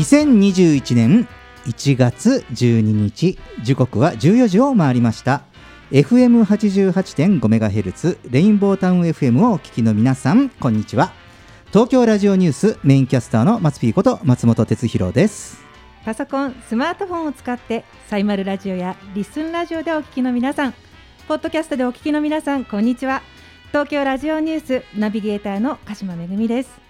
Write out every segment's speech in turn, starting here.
2021年1月12日時刻は14時を回りました FM88.5MHz レインボータウン FM をお聞きの皆さんこんにちは東京ラジオニュースメインキャスターの松ピーこと松本哲弘ですパソコン、スマートフォンを使ってサイマルラジオやリスンラジオでお聞きの皆さん、ポッドキャストでお聞きの皆さん、こんにちは。東京ラジオニュースナビゲーターの鹿島めぐみです。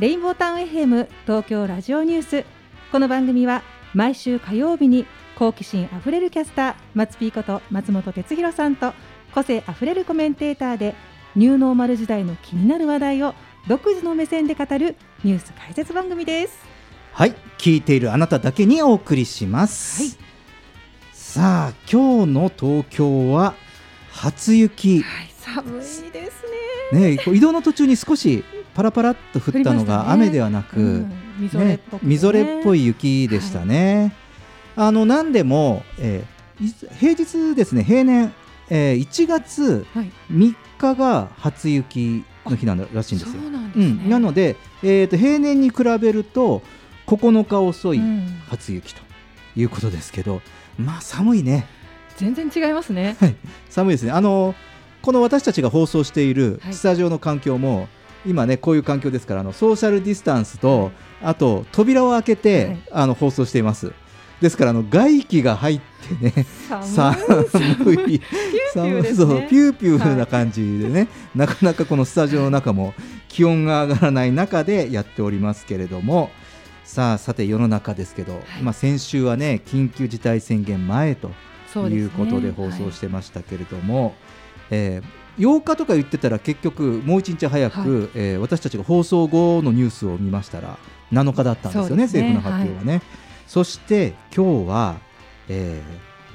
レインボータウン FM 東京ラジオニュース。この番組は毎週火曜日に好奇心あふれるキャスター松ピーこと松本哲弘さんと個性あふれるコメンテーターでニューノーマル時代の気になる話題を独自の目線で語るニュース解説番組です。はい聞いているあなただけにお送りします、はいさあ今日の東京は初雪はい、寒いですね。ね移動の途中に少しパラパラっと降ったのが雨ではなく、うん。みぞれっぽくてねみぞれっぽい雪でしたね。あの何でも、えー平日ですね平年、えー1月はい、3日が初雪の日なんだらしいんですよ。なすね。うん、なので、えー、と平年に比べると9日遅いうん。初雪ということですけど、まあ寒いね。全然違いますね。寒いですね。あのこの私たちが放送しているはい。スタジオの環境も、今ねこういう環境ですからあのソーシャルディスタンスと、あと扉を開けて、はい。あの放送しています。ですからあの外気が入ってね寒い。寒い。ね。そうピューピューな感じでね、なかなかこのスタジオの中も気温が上がらない中でやっておりますけれどもさあさて世の中ですけど、まあ、先週はね緊急事態宣言前ということで放送してましたけれども、えー8日とか言ってたら結局もう1日早く、はえー私たちが放送後のニュースを見ましたら7日だったんですよねね。政府の発表はね。そして今日は、え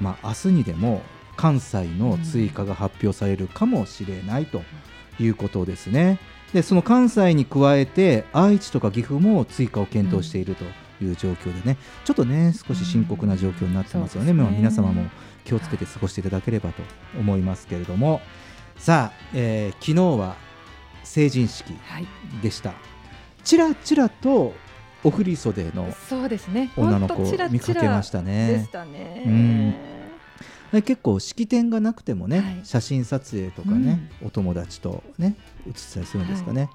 ーまあ、明日にでも関西の追加が発表されるかもしれないということですね。でその関西に加えて愛知とか岐阜も追加を検討しているという状況でね、ちょっとね少し深刻な状況になってますよね、うん。まあ皆様も気をつけて過ごしていただければと思いますけれどもさあ、えー昨日は成人式はい、でした。ちらちらとお振り袖の。女の子ほんとチラチラ見かけましたね。結構式典がなくてもね、はい。写真撮影とかね、お友達とね写ったりするんですかね、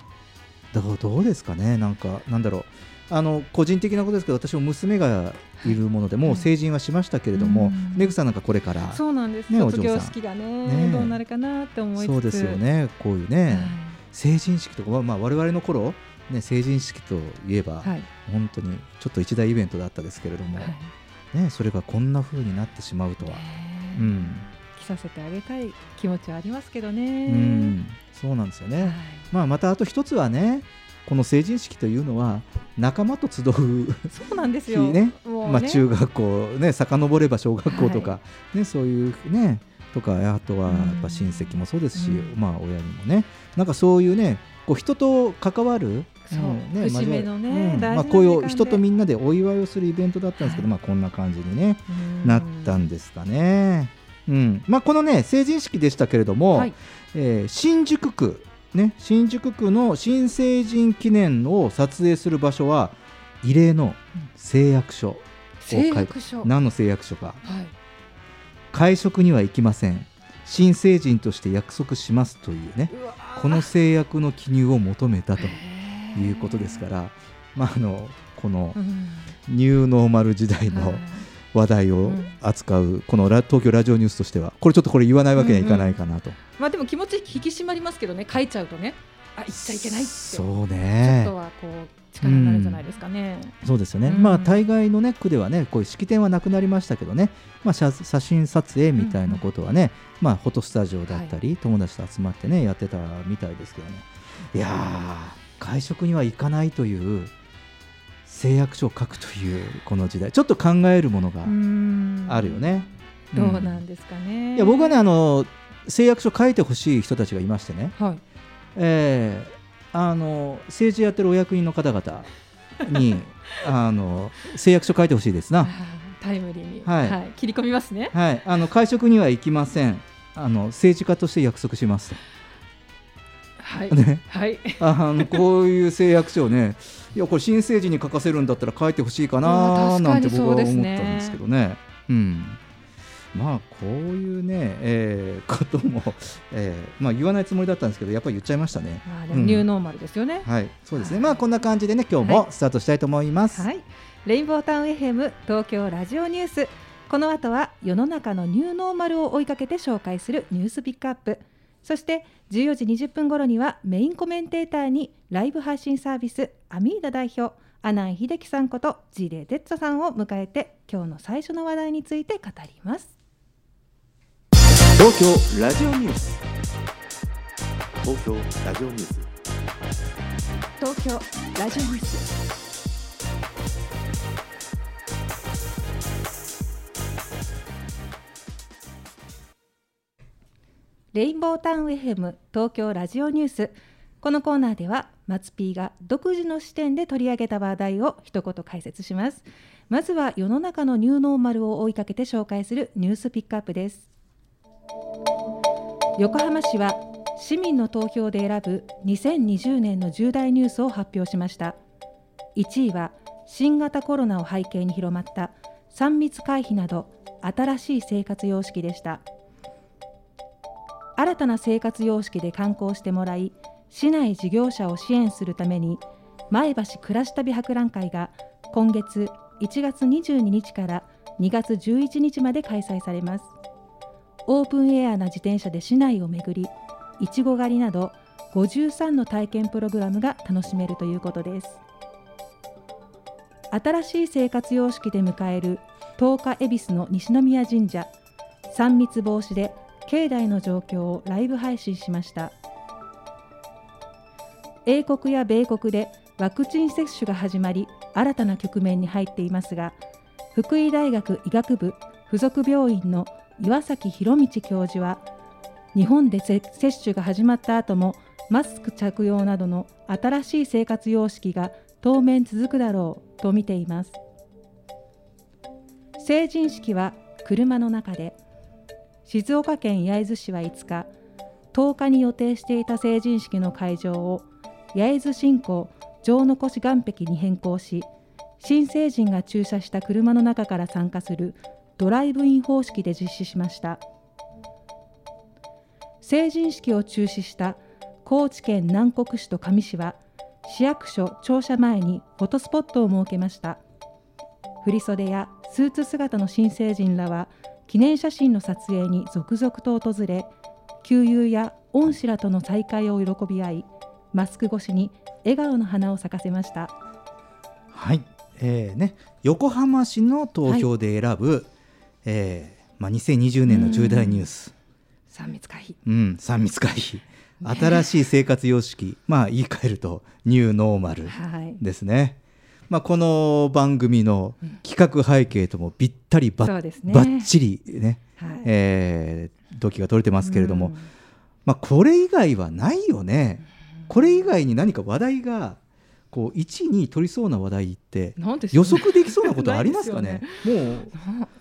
どうどうですかね。なんかなんだろう。あの個人的なことですけど私も娘がいるもので、もう成人はしましたけれども、うんメグさんなんかこれからそうなんです。ね卒業式がねねどうなるかなって思い。そうですよねこういうね、はい。成人式とか、まあまあ、我々の頃ね成人式といえば、はい。本当にちょっと一大イベントだったですけれども、はいね、それがこんな風になってしまうとは。ねうん着させてあげたい気持ちはありますけどね。うん、そうなんですよね、はいまあ、またあと一つはねこの成人式というのは仲間と集うそうなんですよ。日ね。もうまあ、中学校ね 遡れば小学校とか、はね、そういうねとかあとはやっぱうん。親戚もそうですし、うん。まあ親にもね。なんかそういうねこう人と関わるそう。んね節目のねまあ、こういう人とみんなでお祝いをするイベントだったんですけど、はい。まあ、こんな感じにね、うん。なったんですかね。うん。まあ、このね成人式でしたけれども、はい。えー新宿区、ね、新宿区の新成人記念を撮影する場所は異例の誓約書誓約書。何の誓約書か。はい。会食には行きません。新成人として約束しますというねこの誓約の記入を求めたということですから、まあ、あのこのうん。ニューノーマル時代のはい話題を扱うこのラ東京ラジオニュースとしては。これちょっとこれ言わないわけにはいかないかなと、まあでも気持ち引き締まりますけどね。書いちゃうとね。あ言っちゃいけないって。そうちょっねとはこう力になるんじゃないですかね。そうですよね、うん。まあ大概のね区ではねこういう式典はなくなりましたけどね、まあ、写写真撮影みたいなことはね、まあフォトスタジオだったり、友達と集まってねやってたみたいですけどね。いやー会食には行かないという誓約書を書くというこの時代ちょっと考えるものがうんあるよね。どうなんですかね。いや僕はねあの誓約書書いてほしい人たちがいましてね、はい。えーあの政治やってるお役人の方々に あの誓約書書いてほしいですな。タイムリーに、はい切り込みますね。はい、あの会食には行きません。あの政治家として約束しますはい。と。ね、はい。あのこういう誓約書をね、いやこれ新政治に書かせるんだったら書いてほしいかあななんて僕は思ったんですけどね。うん。まあこういうね、えーことも、えーまあ言わないつもりだったんですけどやっぱり言っちゃいましたね。まあニューノーマルですよね。はい、そうですね。はいまあこんな感じでね今日もスタートしたいと思います。はい。レインボータウン FM 東京ラジオニュース。この後は世の中のニューノーマルを追いかけて紹介するニュースピックアップ。そして14時20分頃にはメインコメンテーターにライブ配信サービスアミーダ代表阿南秀樹さんことジレデッツァさんを迎えて今日の最初の話題について語ります。東京ラジオニュース。東京ラジオニュース東京ラジオニュースレインボータウン FM 東京ラジオニュース。このコーナーでは松 P が独自の視点で取り上げた話題を一言解説します。まずは世の中のニューノーマルを追いかけて紹介するニュースピックアップです。横浜市は市民の投票で選ぶ2020年の重大ニュースを発表しました。1位は新型コロナを背景に広まった3密回避など新しい生活様式でした。新たな生活様式で観光してもらい市内事業者を支援するために前橋暮らし旅博覧会が今月1月22日から2月11日まで開催されます。オープンエアな自転車で市内を巡りいちご狩りなど53の体験プログラムが楽しめるということです。新しい生活様式で迎える10日恵比寿の西宮神社3密防止で境内の状況をライブ配信しました。英国や米国でワクチン接種が始まり新たな局面に入っていますが福井大学医学部附属病院の岩崎博道教授は日本で接種が始まった後もマスク着用などの新しい生活様式が当面続くだろうと見ています。成人式は車の中で静岡県焼津市は5日10日に予定していた成人式の会場を焼津新港城残し岸壁に変更し新成人が駐車した車の中から参加するドライブイン方式で実施しました。成人式を中止した高知県南国市と上市は市役所庁舎前にフォトスポットを設けました。振袖やスーツ姿の新成人らは記念写真の撮影に続々と訪れ旧友や恩師らとの再会を喜び合いマスク越しに笑顔の花を咲かせました。はい、えーね、横浜市の投票で選ぶ、えーまあ、2020年の重大ニュース、3密回避。うん、3密回避、新しい生活様式、まあ、言い換えるとニューノーマルはい。ですね。まあ、この番組の企画背景ともぴったりば,、っちりね、はい。えー、動機が取れてますけれども、うん。まあ、これ以外はないよね、これ以外に何か話題がこう1位に取りそうな話題って予測できそうなことはありますかね？もう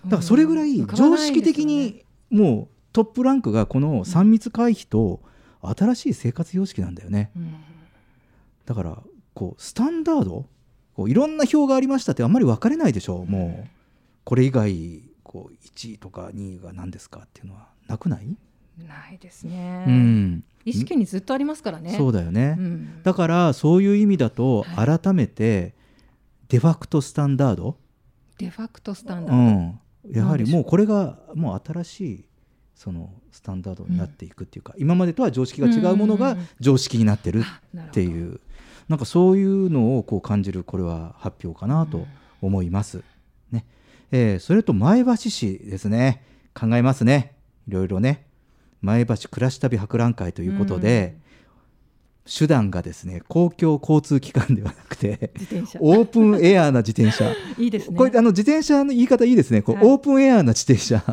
だからそれぐらい常識的にもうトップランクがこの3密回避と新しい生活様式なんだよね。だからこうスタンダードこういろんな票がありましたってあんまり分かれないでしょう。もうこれ以外こう1位とか2位が何ですかっていうのはなくない、ないですね、うん、意識にずっとありますからね。そうだよね、うん。だからそういう意味だとは改めてデファクトスタンダード、デファクトスタンダード、うん、やはりもうこれがもう新しいそのスタンダードになっていくっていうか、今までとは常識が違うものがうんうんうん常識になってるっていうなんかそういうのをこう感じるこれは発表かなと思います。ね。えーそれと前橋市ですね。考えますね。いろいろね。前橋暮らし旅博覧会ということで、手段がですね公共交通機関ではなくてオープンエアーな自転車。いいですね。これあの自転車の言い方いいですね。こう、はい。オープンエアーな自転車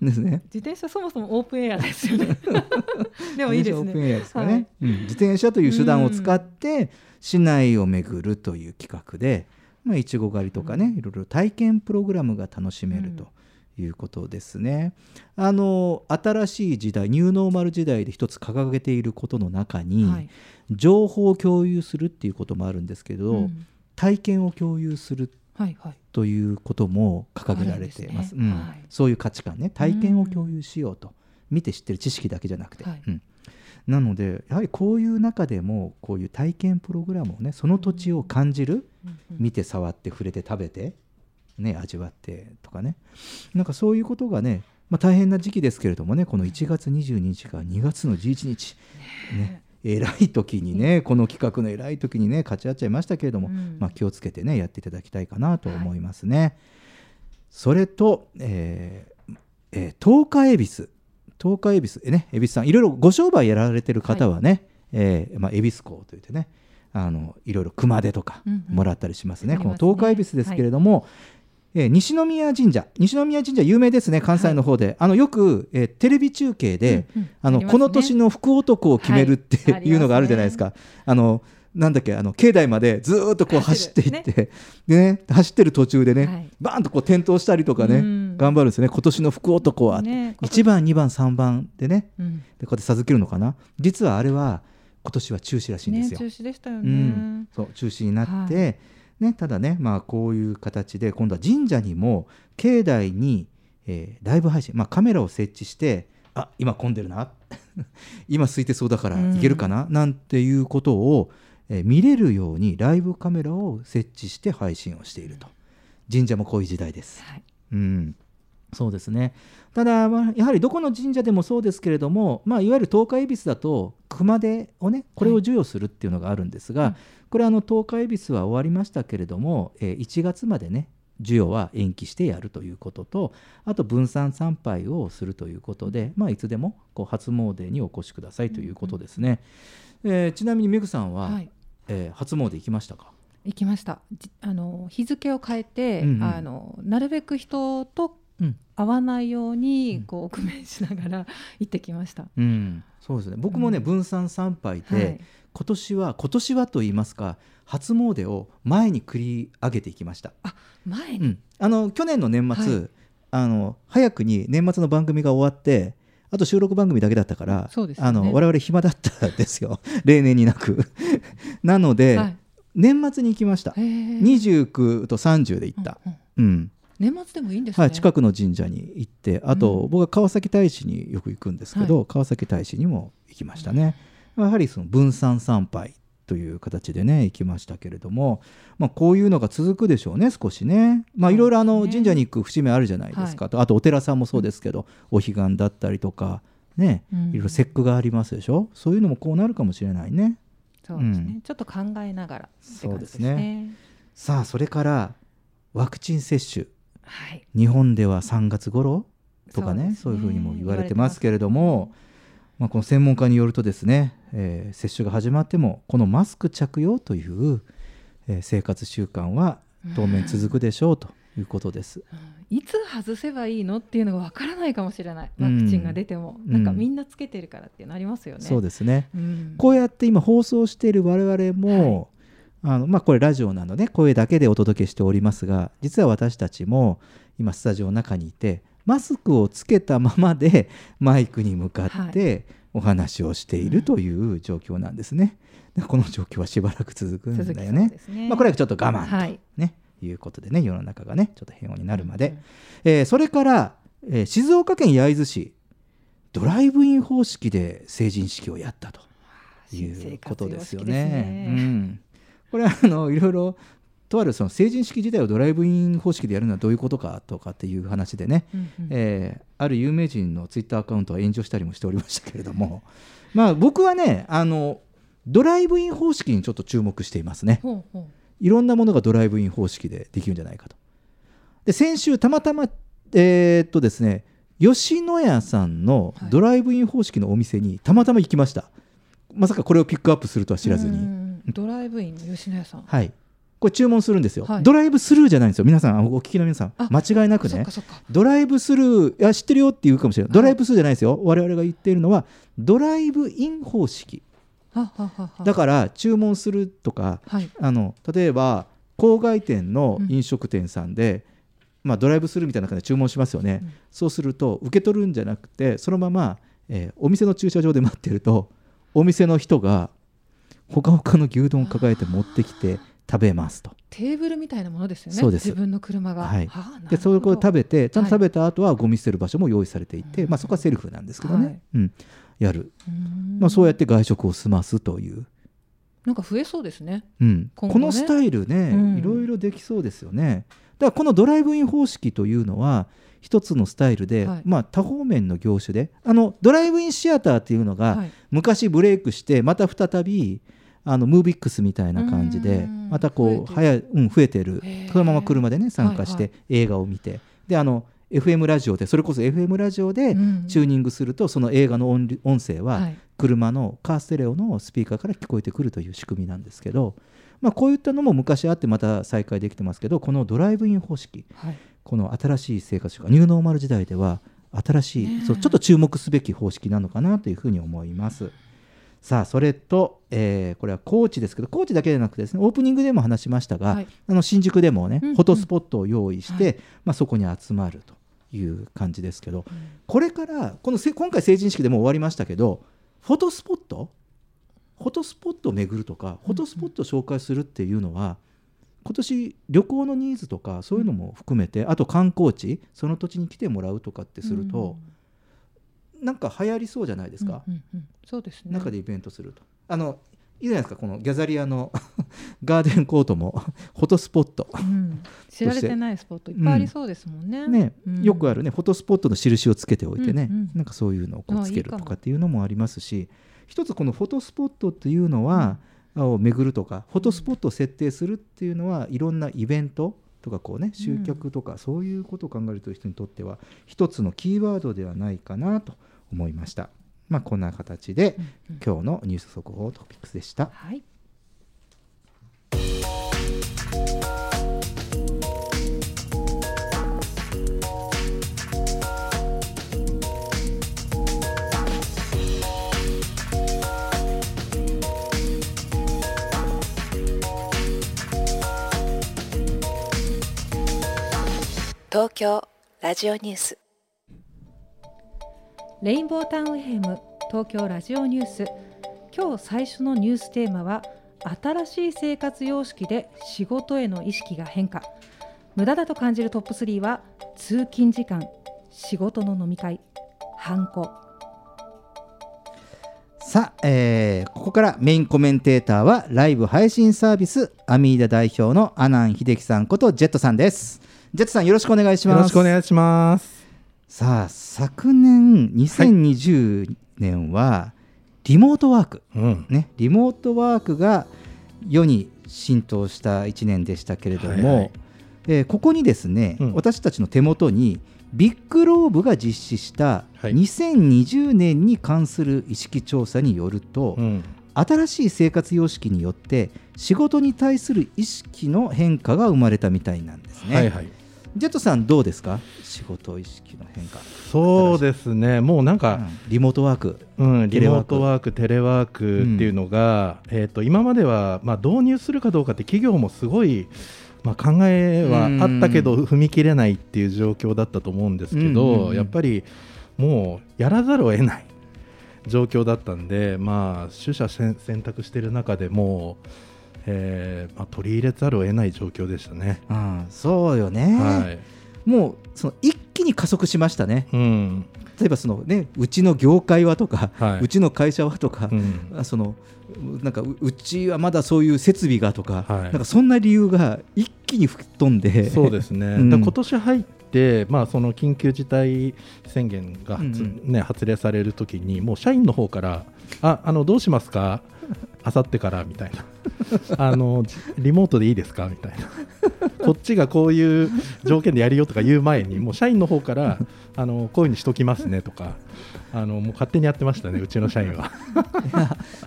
ですね。自転車そもそもオープンエアですよね。でもいいです自転車オープンエアねですかね、はい。うん。自転車という手段を使って市内を巡るという企画で、まあ、いちご狩りとかね、いろいろ体験プログラムが楽しめるということですね。あの新しい時代ニューノーマル時代で一つ掲げていることの中に、はい。情報を共有するっていうこともあるんですけど、うん。体験を共有するということも掲げられています。そうい。う価値観ね。体験を共有しようと、見て知ってる知識だけじゃなくて、はい。うん。なのでやはりこういう中でもこういう体験プログラムをねその土地を感じる、見て触って触れて食べて、ね、味わってとかね。なんかそういうことがね、まあ、大変な時期ですけれどもねこの1月22日から2月の11日、ね偉い時にねこの企画の偉い時にね勝ち合っちゃいましたけれども、うん。まあ、気をつけてねやっていただきたいかなと思いますね。それと、えーえー東海恵比寿。東海恵比寿。えね恵比寿さんいろいろご商売やられてる方はね、えーまあ、恵比寿港といってねあのいろいろ熊手とかうんうん。もらったりしますね、ありますね。この東海恵比寿ですけれども、えー西宮神社西宮神社有名ですね関西の方で、あのよく、えーテレビ中継で、うんうん。あのありますね。この年の福男を決めるって、はい。いうのがあるじゃないですか。あのなんだっけあの境内までずーっとこう走っていって、でね走ってる途中でね、はい。バーンとこう転倒したりとかね、うん。頑張るんですね。今年の福男は、ね1番2番3番でねうん。でこうやって授けるのかな。実はあれは今年は中止らしいんですよ。ね中止でしたようねん、そう中止になって、はね、ただね、まあ、こういう形で今度は神社にも境内に、えーライブ配信、まあ、カメラを設置してあ今混んでるな 今空いてそうだからうん。行けるかな、なんていうことを、えー見れるようにライブカメラを設置して配信をしていると。神社もこういう時代です。はい。うん。そうですね。ただ、まあ、やはりどこの神社でもそうですけれども、まあ、いわゆる東海恵比寿だと熊手をねこれを授与するっていうのがあるんですが、うんこれあの東海恵比寿は終わりましたけれども、えー1月までね授与は延期してやるということとあと分散参拝をするということで、まあ、いつでもこう初詣にお越しくださいということですね、えーちなみにメグさんは、はい。えー初詣行きましたか？行きました。じあの日付を変えて、うんうん。あのなるべく人とうん会わないように、うん。こう工面しながら 行ってきました。うん、そうですね。僕もね、うん。分散参拝で、はい。今年は今年はと言いますか初詣を前に繰り上げていきました、前に、うん、あの去年の年末、はい。あの早くに年末の番組が終わってあと収録番組だけだったから、ね。あの我々暇だったんですよ。例年になく。なので、はい。年末に行きました。へー。29と30で行った、うんうん。うん年末でもいいんですね。はい、近くの神社に行ってあと、うん僕は川崎大師によく行くんですけど、川崎大師にも行きましたね、やはりその分散参拝という形でね行きましたけれども、まあ、こういうのが続くでしょうね少しね。まあいろいろあの神社に行く節目あるじゃないですか、とあとお寺さんもそうですけど、お彼岸だったりとかねうん。いろいろ節句がありますでしょ。そういうのもこうなるかもしれないね。そうですね、うん。ちょっと考えながらってそうです。ね。さあそれからワクチン接種はい。日本では3月頃とかねそうそういうふうにも言われてますけれども、まあ、この専門家によるとですね、えー接種が始まってもこのマスク着用という、えー生活習慣は当面続くでしょうということです。うん。いつ外せばいいのっていうのがわからないかもしれない。うん。ワクチンが出ても、うん。なんかみんなつけてるからっていうのありますよね。そうですね。うん。こうやって今放送している我々も、あのまあ、これラジオなので声だけでお届けしておりますが実は私たちも今スタジオの中にいてマスクをつけたままでマイクに向かってお話をしているという状況なんですね。でこの状況はしばらく続くんだよね。ね。まあ、これはちょっと我慢と、はい。ねいうことでね世の中がねちょっと平穏になるまで、うんうんえーそれから、えー静岡県焼津市ドライブイン方式で成人式をやったということですよね。うん、これはあのいろいろとあるその成人式自体をドライブイン方式でやるのはどういうことかとかっていう話でね、うんうんえーある有名人のツイッターアカウントは炎上したりもしておりましたけれども まあ僕はねあのドライブイン方式にちょっと注目していますね。ほうほいろんなものがドライブイン方式でできるんじゃないかと。で先週たまたまえーっとですね吉野家さんのはいドライブイン方式のお店にたまたま行きました。まさかこれをピックアップするとはう知らずに。うんドライブインの吉野家さんはい。これ注文するんですよ。はいドライブスルーじゃないんですよ。皆さん、あお聞きの皆さんあ、間違いなくねドライブスルー、いや、知ってるよって言うかもしれない。ドライブスルーじゃないですよ。我々が言っているのは、ドライブイン方式。だから、注文するとか、はいあの例えば郊外店の飲食店さんで、まあ、ドライブスルーみたいな感じで注文しますよね、うんそうすると受け取るんじゃなくてそのまま、えーお店の駐車場で待ってるとお店の人がほかほかの牛丼を抱えて持ってきて食べますと。テーブルみたいなものですよね。そうです。自分の車が。はい。はあでそれを食べてちゃんとはい食べた後はゴミ捨てる場所も用意されていて、うん。まあ、そこはセルフなんですけどね、はい。うん、やる、まあ、そうやって外食を済ますという。なんか増えそうですね。うん、ね。このスタイルね、うん。いろいろできそうですよね。だからこのドライブイン方式というのは一つのスタイルで、はい。まあ、多方面の業種であのドライブインシアターっていうのが、はい。昔ブレイクしてまた再びあのムービックスみたいな感じうでん。またこう増えてる。早い、うん、増えてる。そのまま車でね参加してはい映画を見て、であの FM ラジオでそれこそ FM ラジオでうん。チューニングするとその映画の音音声は、はい。車のカーステレオのスピーカーから聞こえてくるという仕組みなんですけど、まあ、こういったのも昔あってまた再開できてますけどこのドライブイン方式はい。この新しい生活習慣ニューノーマル時代では新しい、そうちょっと注目すべき方式なのかなというふうに思います。さあそれと、えーこれは高知ですけど高知だけでなくてですねオープニングでも話しましたが、はい。あの新宿でもね、うんうん。フォトスポットを用意して、はい。まあ、そこに集まるという感じですけど、これからこのせ今回成人式でもう終わりましたけどフォトスポット？フォトスポットを巡るとかフォトスポットを紹介するっていうのは、今年旅行のニーズとかそういうのも含めて、あと観光地その土地に来てもらうとかってすると、なんか流行りそうじゃないですか、うんうんうん。そうですね。中でイベントすると。あのいいじゃないですかこのギャザリアの ガーデンコートも フォトスポット。うん。知られてないスポットいっぱいありそうですもんね。ね、うん。よくあるねフォトスポットの印をつけておいてね、うんうん。なんかそういうのをこうつけるとかっていうのもありますし一つこのフォトスポットっていうのは、を巡るとかフォトスポットを設定するっていうのはいろんなイベントとかこうね集客とかそういうことを考えるという人にとっては一つのキーワードではないかなと思いました。まあこんな形で今日のニュース速報トピックスでした。はい東京ラジオニュースレインボータウン FM 東京ラジオニュース。今日最初のニューステーマは新しい生活様式で仕事への意識が変化。無駄だと感じるトップ3は通勤時間仕事の飲み会ハンコ。さあ、えーここからメインコメンテーターはライブ配信サービスアミーダ代表の阿南秀樹さんことジェットさんです。ジェットさんよろしくお願いします。よろしくお願いします。さあ昨年2020年はリモートワーク、うん。ねリモートワークが世に浸透した1年でしたけれども、はいはいえーここにですね、うん私たちの手元にビッグローブが実施したはい2020年に関する意識調査によると、うん。新しい生活様式によって仕事に対する意識の変化が生まれたみたいなんですね。はいはい。ジェットさんどうですか？仕事意識の変化、そうですね。もうなんか、うん。リモートワーク。うん、リモートワーク、テレワークっていうのが、えっ、と今まではまあ導入するかどうかって企業もすごい。まあ、考えはあったけど踏み切れないっていう状況だったと思うんですけど、うんうんうん。やっぱりもうやらざるを得ない状況だったんで、まあ、取捨選選択している中でもう、えーまあ、取り入れざるを得ない状況でしたね。うんそうよね、はい。もうその一気にに加速しましたね。うん。例えばその、ね、うちの業界はとか、はい。うちの会社はとか、うん。あそのなんかううちはまだそういう設備がとか、はい。なんかそんな理由が一気に吹っ飛んで、そうですね、うん。今年入って、まあ、その緊急事態宣言が発,、うん。ね、発令されるときに、もう社員の方から、ああのどうしますか、あさってからみたいな。あの、リモートでいいですか？みたいな、こっちがこういう条件でやるよとか言う前に、もう社員の方から、あのこういうふうにしときますねとか、あのもう勝手にやってましたね、うちの社員は。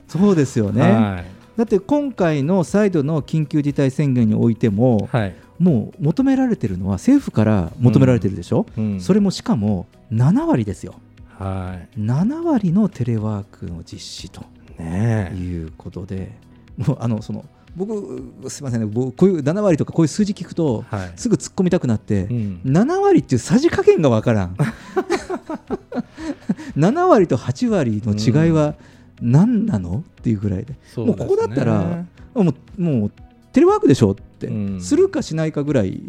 そうですよね、はい。だって今回の再度の緊急事態宣言においても、はい。もう求められてるのは政府から求められてるでしょ、うん。それもしかも7割ですよ、はい。7割のテレワークの実施とね。えいうことで、もうあのその僕、すみませんね、僕こういう7割とかこういう数字聞くと、はい。すぐ突っ込みたくなって、うん。7割っていうさじ加減がわからん。7割と8割の違いは何なの？っていうぐらいで、ね。もうここだったら、もうもうテレワークでしょって、うん。するかしないかぐらい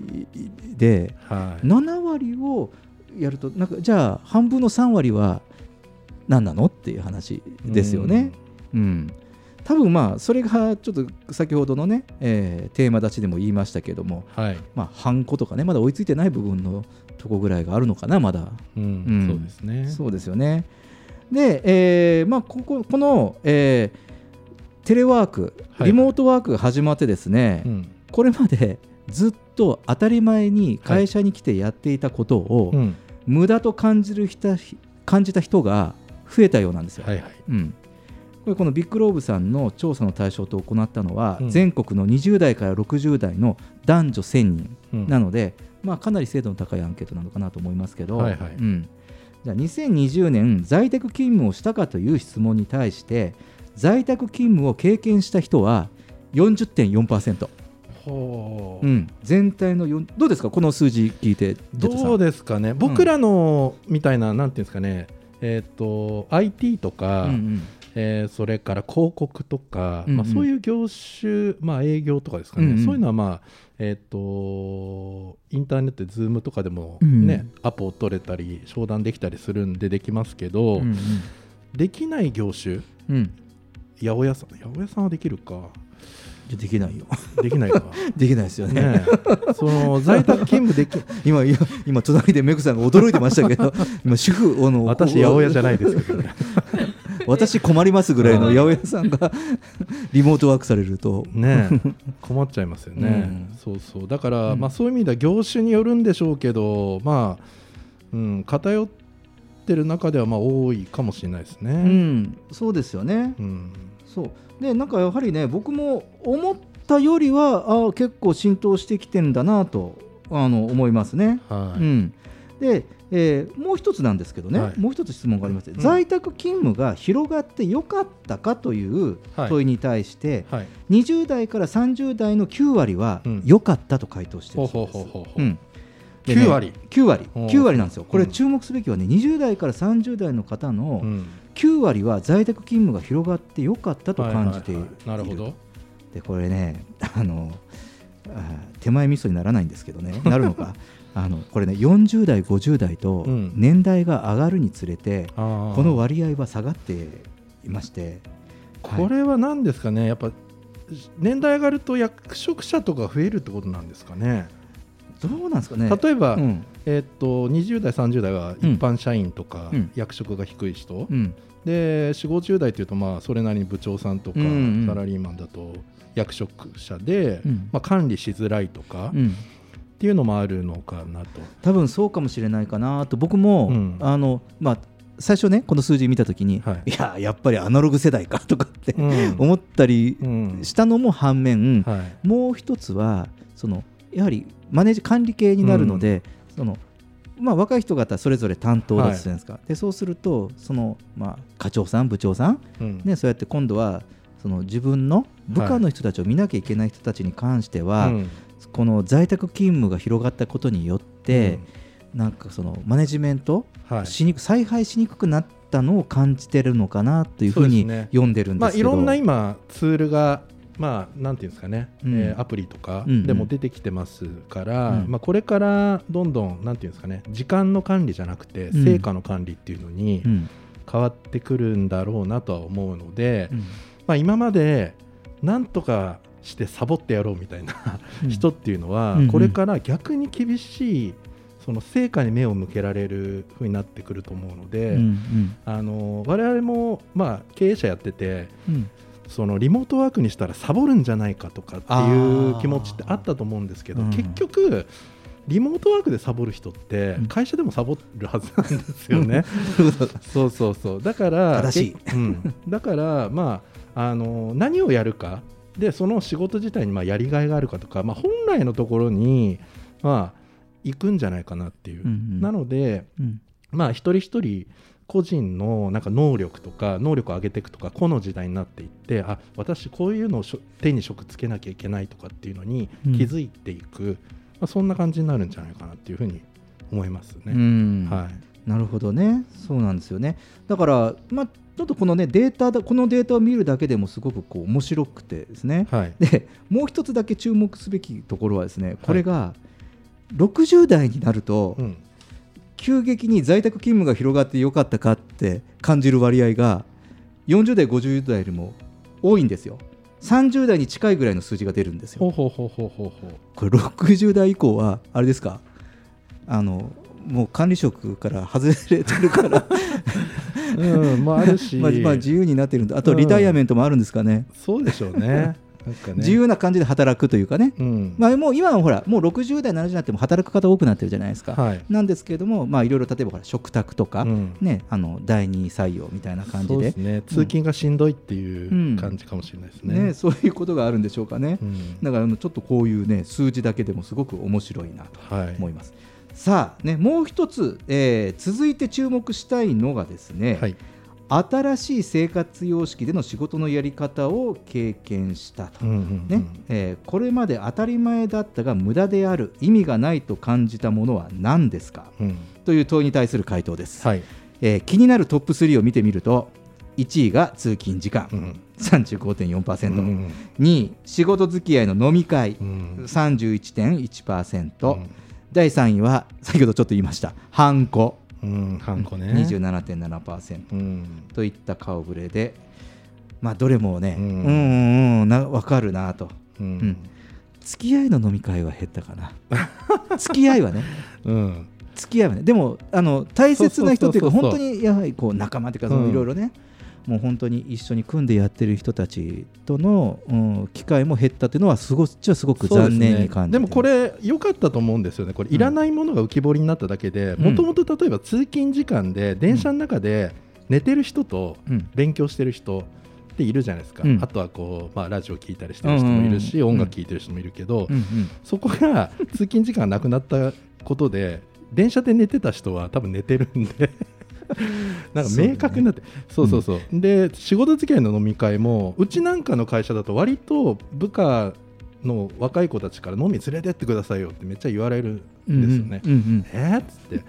で、はい。7割をやると、なんかじゃあ、半分の3割は何なの？っていう話ですよね。うん多分まあそれがちょっと先ほどのね、えーテーマ立ちでも言いましたけども、はい。まあ、ハンコとかねまだ追いついてない部分のとこぐらいがあるのかなまだ、うんうん。そうですね。そうですよね。で、えーまあ、こここの、えーテレワークはい。リモートワークが始まってですね、うん。これまでずっと当たり前に会社に来てやっていたことを、うん。無駄と感じる人感じた人が増えたようなんですよ。はいはい。うんこれこのビッグローブさんの調査の対象と行ったのは、うん。全国の20代から60代の男女1000人うん。なので、まあ、かなり精度の高いアンケートなのかなと思いますけど、はいはい。うん、じゃあ2020年在宅勤務をしたかという質問に対して在宅勤務を経験した人は40.4%、ほう。うん、全体の4どうですか？この数字聞いてどうですかね、僕らのみたいな、なんていうんですかね、えっ、と IT とか、うんうんえーそれから広告とか、うんうん。まあ、そういう業種、まあ、営業とかですかね、うんうん。そういうのは、まあえー、とインターネットで Zoom とかでも、うんねアポを取れたり、商談できたりするんでできますけど、うんできない業種、うんうん。八百屋さん、八百屋さんはできるか、できないよ。できないか。できないですよね。ねえ。その在宅勤務でき 今今今隣でメグさんが驚いてましたけど 今主婦あの私、八百屋じゃないですけどね。私困りますぐらいの八百屋さんが リモートワークされると。ねえ。困っちゃいますよね、うん。そうそう。だから、うん。まあ、そういう意味では業種によるんでしょうけど、まあうん、偏ってる中ではまあ多いかもしれないですうね。ん。そうですよね。うん。そう。でなんかやはりね僕も思ったよりはあ結構浸透してきてるんだなとあの思いますね。はい。うん、で、えーもう一つなんですけどね、はい。もう一つ質問がありまして、ん。在宅勤務が広がってよかったかというはい。問いに対して、はい、20代から30代の9割はうん。良かったと回答してるそうです。ね9割、9割。おー9割なんですよ、これうん。注目すべきはね、20代から30代の方のうん。9割は在宅勤務が広がってよかったと感じている。はいはいはい。なるほど。でこれねあの手前味噌にならないんですけどね。なるのか？あのこれね40代50代とうん。年代が上がるにつれて、あー。この割合は下がっていまして。これは何ですかね、やっぱ年代上がると役職者とか増えるってことなんですかね。どうなんですかね。例えば、うん。えーっと20代、30代は一般社員とか、うん。役職が低い人、うん。で4、50代というと、まあ、それなりに部長さんとか、うんうんサラリーマンだと役職者で、うん。まあ、管理しづらいとか、っうんていうのもあるのかなと。多分そうかもしれないかなと。僕も、うん。あのまあ最初ねこの数字見たときに、はい。い、ややっぱりアナログ世代かとかって、うん。思ったりうん。したのも反面、はい。もう一つはそのやはりマネージ管理系になるので、そのまあ、若い人方それぞれ担当だとするじゃないですか、でそうするとその、まあ、課長さん部長さん、うん。ね、そうやって今度はその自分の部下の人たちを見なきゃいけない人たちに関しては、うんこの在宅勤務が広がったことによって、なんかそのマネジメントはい。しにく采配しにくくなったのを感じてるのかなというふうに読んでるんまあ、ですけど、いろんな今ツールがまあ、なんていうんですかね、うん。えーアプリとかうんうん。でも出てきてますから、うん。まあ、これからどんどん、なんていうんですかね、時間の管理じゃなくて、うん。成果の管理っていうのにうん。変わってくるんだろうなとは思うので、うん。まあ、今までなんとかしてサボってやろうみたいなうん。人っていうのは、これから逆に厳しいその成果に目を向けられる風になってくると思うので、うんうん。あの我々も、まあ、経営者やっててうん。そのリモートワークにしたらサボるんじゃないかとかっていう気持ちってあったと思うんですけど、うん結局リモートワークでサボる人ってうん。会社でもサボるはずなんですよね。そうそうそう。だから正しい。えうん、だからまああの何をやるかでその仕事自体にまあやりがいがあるかとか、まあ、本来のところにまあ行くんじゃないかなっていう。うんうん。なのでうん。まあ一人一人個人のなんか能力とか能力を上げていくとか個の時代になっていってあ私こういうのを手に職つけなきゃいけないとかっていうのにうん。気づいていく、まあ、そんな感じになるんじゃないかなっていうふうに思いますね。うん。はいなるほどね、そうなんですよね。だから、まあ、ちょっとこのね、データだ、このデータを見るだけでもすごくこう面白くてですね。はいで、もう一つだけ注目すべきところはですね、これが60代になると、うん急激に在宅勤務が広がってよかったかって感じる割合が、40代、50代よりも多いんですよ。30代に近いぐらいの数字が出るんですよ。これ60代以降はあれですか？あのもう管理職から外れてるから。うんまああるし。まあまあ自由になってるんだ。あとリタイアメントもあるんですかね、そうでしょうね。ね。自由な感じで働くというかね、うん。まあ、もう今はほらもう60代70代になっても働く方多くなってるじゃないですか、はい。なんですけれどもまあいろいろ例えばほら食卓とか、うん。ねあの第二採用みたいな感じで。そうですね。通勤がしんどいっていう感じかもしれないですね。ね、そういうことがあるんでしょうかね、うん。だからあのちょっとこういうね数字だけでもすごく面白いなとはい。思います。さあねもう一つ、えー続いて注目したいのがですね、はい。新しい生活様式での仕事のやり方を経験したと、これまで当たり前だったが無駄である意味がないと感じたものは何ですか、うん。という問いに対する回答です、はい。えー気になるトップ3を見てみると1位が通勤時間、うん35.4%、うん2位仕事付き合いの飲み会、うん。31.1%、うん第3位は先ほどちょっと言いましたハンコ、うんハンコね。27.7%うん。といった顔ぶれで、まあ、どれもね、ううんん、うんうんな分かるなと、ううん。ん付き合いの飲み会は減ったかな。付き合いはね。うん。付き合いはね。でもあの大切な人っていうか本当にやはりこう仲間っていうかいろいろね、もう本当に一緒に組んでやってる人たちとの、うん、機会も減ったっていうのはすごっちはすごく残念に感じてでもこれ良かったと思うんですよね、これいらないものが浮き彫りになっただけで、うん。もともと例えば通勤時間で電車の中で寝てる人とうん。勉強してる人っているじゃないですか、うん。あとはこう、まあ、ラジオ聞いたりしてる人もいるし、うんうんうん音楽聴いてる人もいるけど、うんうん。そこが通勤時間なくなったことで電車で寝てた人は多分寝てるんで なんか明確になってそう,、そうそうで仕事付き合いの飲み会もうちなんかの会社だと割と部下の若い子たちから飲み連れてってくださいよってめっちゃ言われるんですよね。うんうんうんえーっつって。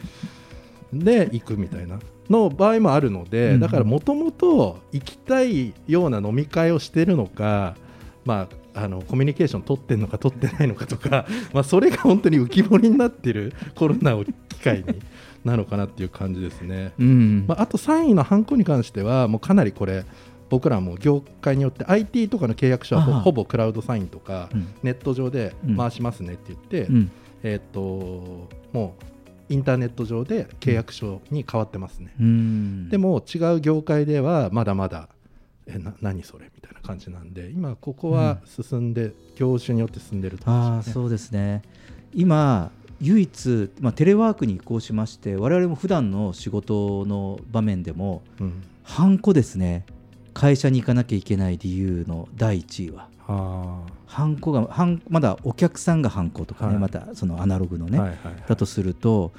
で行くみたいな。の場合もあるので、うんうん。だからもともと行きたいような飲み会をしてるのか、まあ、あのコミュニケーション取ってるのか取ってないのかとか、まあ、それが本当に浮き彫りになってるコロナを機会になのかなっていう感じですね。うん。まあ、あと3位のハンコに関してはもうかなりこれ僕らも業界によって IT とかの契約書はほぼクラウドサインとか、うん。ネット上で回しますねって言って、うん。えーっともうインターネット上で契約書に変わってますね、うん。でも違う業界ではまだまだえな何それみたいな感じなんで今ここは進んで、業種によって進んでるとね、ああそうですね。今唯一、まあ、テレワークに移行しまして我々も普段の仕事の場面でも、うん。ハンコですね。会社に行かなきゃいけない理由の第1位は。あハンコがハンまだお客さんがハンコとかね、はい。またそのアナログのね、はいはいはい。だとすると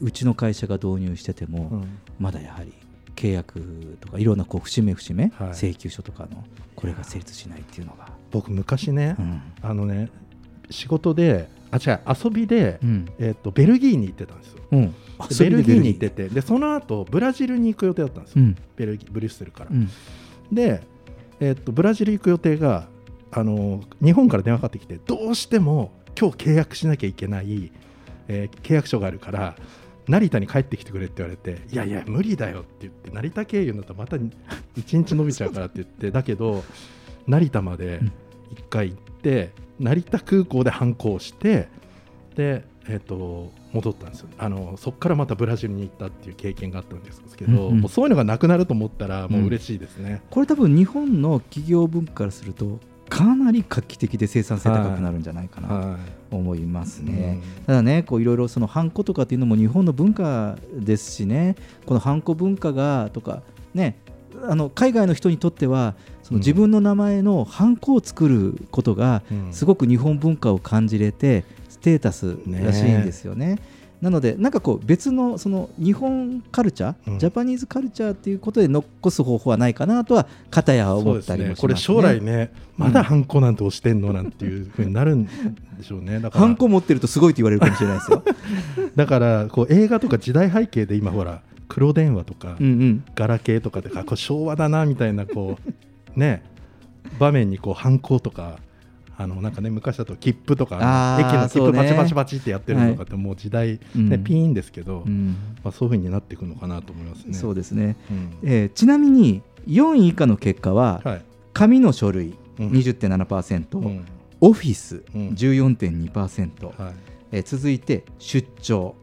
うちの会社が導入してても、うん。まだやはり契約とかいろんなこう節目節目、はい。請求書とかのこれが成立しないっていうのが、僕昔ね、うん。あのね仕事であ違う遊びで、うん。えーっとベルギーに行ってたんですよ。うん。でベルギーに行っててでその後ブラジルに行く予定だったんですよ、うん。ベルギーブリュッセルから、うん。で、えーっとブラジル行く予定があの日本から電話かかってきてどうしても今日契約しなきゃいけない、えー契約書があるから成田に帰ってきてくれって言われていやいや無理だよって言って成田経由になったらまた1日伸びちゃうからって言ってだけど成田まで1回行って成田空港で反抗してで、えー、と戻ったんですよ。あのそこからまたブラジルに行ったっていう経験があったんですけど、うんうん。もうそういうのがなくなると思ったらもう嬉しいですね。これ多分日本の企業文化からするとかなり画期的で生産性高くなるんじゃないかなと思いますね。ただねこういろいろそのハンコとかっていうのも日本の文化ですしねこのハンコ文化がとかねあの海外の人にとってはその自分の名前のハンコを作ることがうんすごく日本文化を感じれてステータスらしいんですよね。なのでなんかこう別のその日本カルチャー、うんジャパニーズカルチャーっていうことで残す方法はないかなとは片や思ったりもしますね。これ将来ね、まだハンコなんて押してんのなんていうふうになるんでしょうね。だからハンコ持ってるとすごいって言われるかもしれないですよ。だからこう映画とか時代背景で今ほら黒電話とか、うんうんガラケーとかであこれ昭和だなみたいなこうね場面にこうハンコとかあのなんかね昔だと切符とか駅の切符そうね。バチバチバチってやってるのとかってもう時代、ねうん。ピーンですけど、うん。まあ、そういうふうになっていくのかなと思いますね。そうですね、うん。えーちなみに4位以下の結果は、はい。紙の書類うん。20.7%、うん。オフィスうん。14.2%、はい。えー続いて出張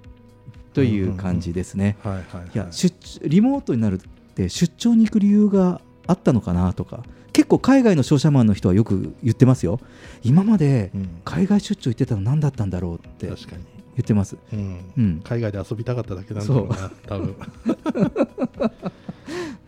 という感じですね。はいや出張リモートになるって出張に行く理由があったのかなとか結構海外の商社マンの人はよく言ってますよ。今までうん。海外出張行ってたの何だったんだろうって言ってます。うん。うん。海外で遊びたかっただけなんだろうな多分。